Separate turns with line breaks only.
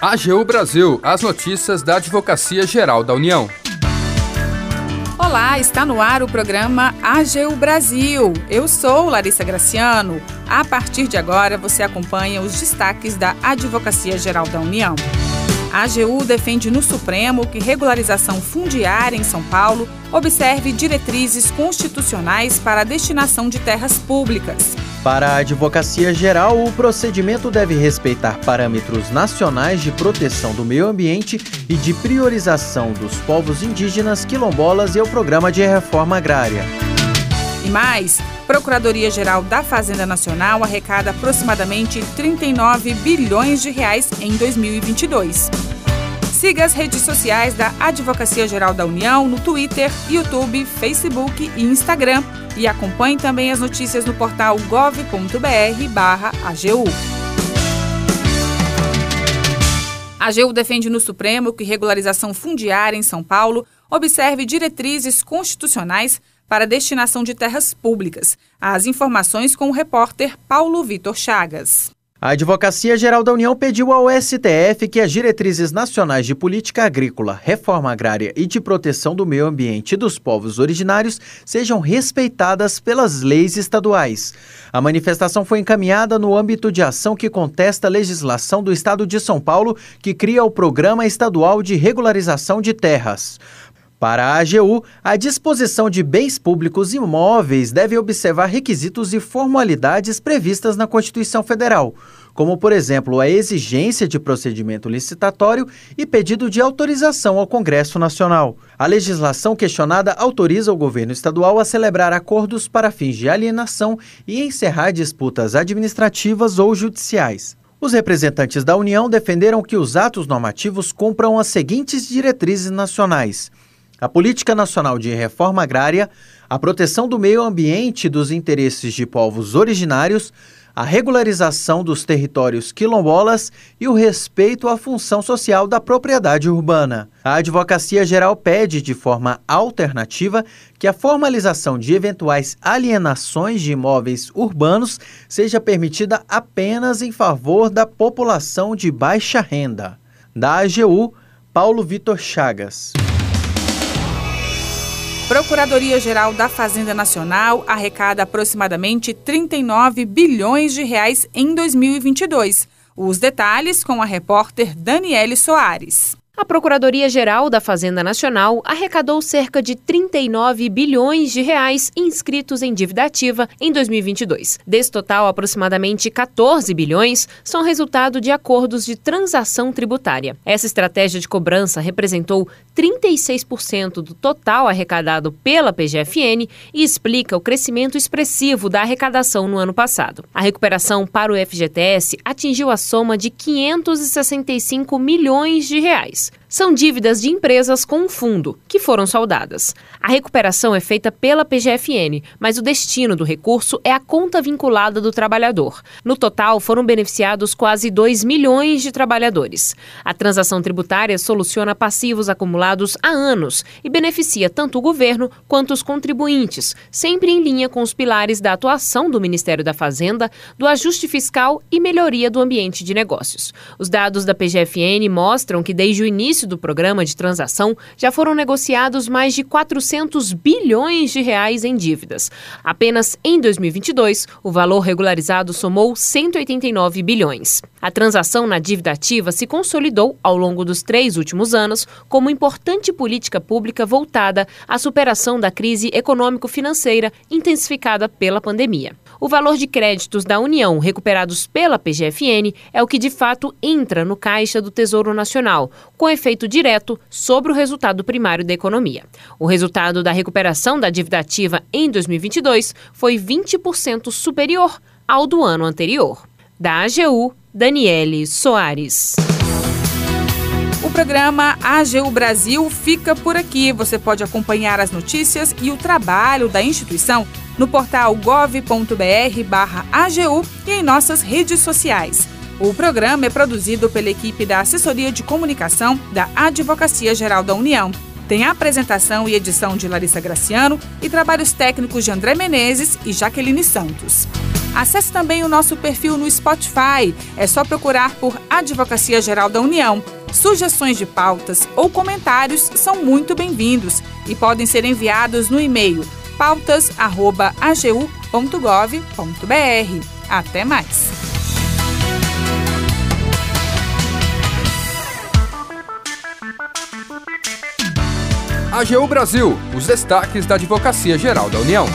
AGU Brasil, as notícias da Advocacia Geral da União.
Olá, está no ar o programa AGU Brasil. Eu sou Larissa Graciano. A partir de agora, você acompanha os destaques da Advocacia Geral da União. A AGU defende no Supremo que regularização fundiária em São Paulo observe diretrizes constitucionais para a destinação de terras públicas.
Para a Advocacia Geral, o procedimento deve respeitar parâmetros nacionais de proteção do meio ambiente e de priorização dos povos indígenas, quilombolas e o Programa de Reforma Agrária.
E mais, Procuradoria-Geral da Fazenda Nacional arrecada aproximadamente 39 bilhões de reais em 2022. Siga as redes sociais da Advocacia Geral da União no Twitter, YouTube, Facebook e Instagram. E acompanhe também as notícias no portal gov.br/agu. A AGU defende no Supremo que regularização fundiária em São Paulo observe diretrizes constitucionais para destinação de terras públicas. As informações com o repórter Paulo Vitor Chagas.
A Advocacia Geral da União pediu ao STF que as diretrizes nacionais de política agrícola, reforma agrária e de proteção do meio ambiente e dos povos originários sejam respeitadas pelas leis estaduais. A manifestação foi encaminhada no âmbito de ação que contesta a legislação do Estado de São Paulo, que cria o Programa Estadual de Regularização de Terras. Para a AGU, a disposição de bens públicos imóveis deve observar requisitos e formalidades previstas na Constituição Federal, como, por exemplo, a exigência de procedimento licitatório e pedido de autorização ao Congresso Nacional. A legislação questionada autoriza o governo estadual a celebrar acordos para fins de alienação e encerrar disputas administrativas ou judiciais. Os representantes da União defenderam que os atos normativos cumpram as seguintes diretrizes nacionais a Política Nacional de Reforma Agrária, a proteção do meio ambiente e dos interesses de povos originários, a regularização dos territórios quilombolas e o respeito à função social da propriedade urbana. A Advocacia Geral pede, de forma alternativa, que a formalização de eventuais alienações de imóveis urbanos seja permitida apenas em favor da população de baixa renda. Da AGU, Paulo Vitor Chagas.
Procuradoria-Geral da Fazenda Nacional arrecada aproximadamente 39 bilhões de reais em 2022. Os detalhes com a repórter Daniele Soares.
A Procuradoria-Geral da Fazenda Nacional arrecadou cerca de 39 bilhões de reais inscritos em dívida ativa em 2022. Desse total, aproximadamente 14 bilhões são resultado de acordos de transação tributária. Essa estratégia de cobrança representou 36% do total arrecadado pela PGFN e explica o crescimento expressivo da arrecadação no ano passado. A recuperação para o FGTS atingiu a soma de 565 milhões de reais. São dívidas de empresas com fundo, que foram saldadas. A recuperação é feita pela PGFN, mas o destino do recurso é a conta vinculada do trabalhador. No total, foram beneficiados quase 2 milhões de trabalhadores. A transação tributária soluciona passivos acumulados há anos e beneficia tanto o governo quanto os contribuintes, sempre em linha com os pilares da atuação do Ministério da Fazenda, do ajuste fiscal e melhoria do ambiente de negócios. Os dados da PGFN mostram que desde o início do programa de transação, já foram negociados mais de 400 bilhões de reais em dívidas. Apenas em 2022, o valor regularizado somou 189 bilhões. A transação na dívida ativa se consolidou ao longo dos três últimos anos como importante política pública voltada à superação da crise econômico-financeira intensificada pela pandemia. O valor de créditos da União recuperados pela PGFN é o que de fato entra no caixa do Tesouro Nacional, com efeito direto sobre o resultado primário da economia. O resultado da recuperação da dívida ativa em 2022 foi 20% superior ao do ano anterior. Da AGU, Daniele Soares.
Programa AGU Brasil fica por aqui. Você pode acompanhar as notícias e o trabalho da instituição no portal gov.br/agu e em nossas redes sociais. O programa é produzido pela equipe da Assessoria de Comunicação da Advocacia Geral da União. Tem apresentação e edição de Larissa Graciano e trabalhos técnicos de André Menezes e Jaqueline Santos. Acesse também o nosso perfil no Spotify. É só procurar por Advocacia Geral da União. Sugestões de pautas ou comentários são muito bem-vindos e podem ser enviados no e-mail pautas.agu.gov.br. Até mais!
AGU Brasil, os destaques da Advocacia Geral da União.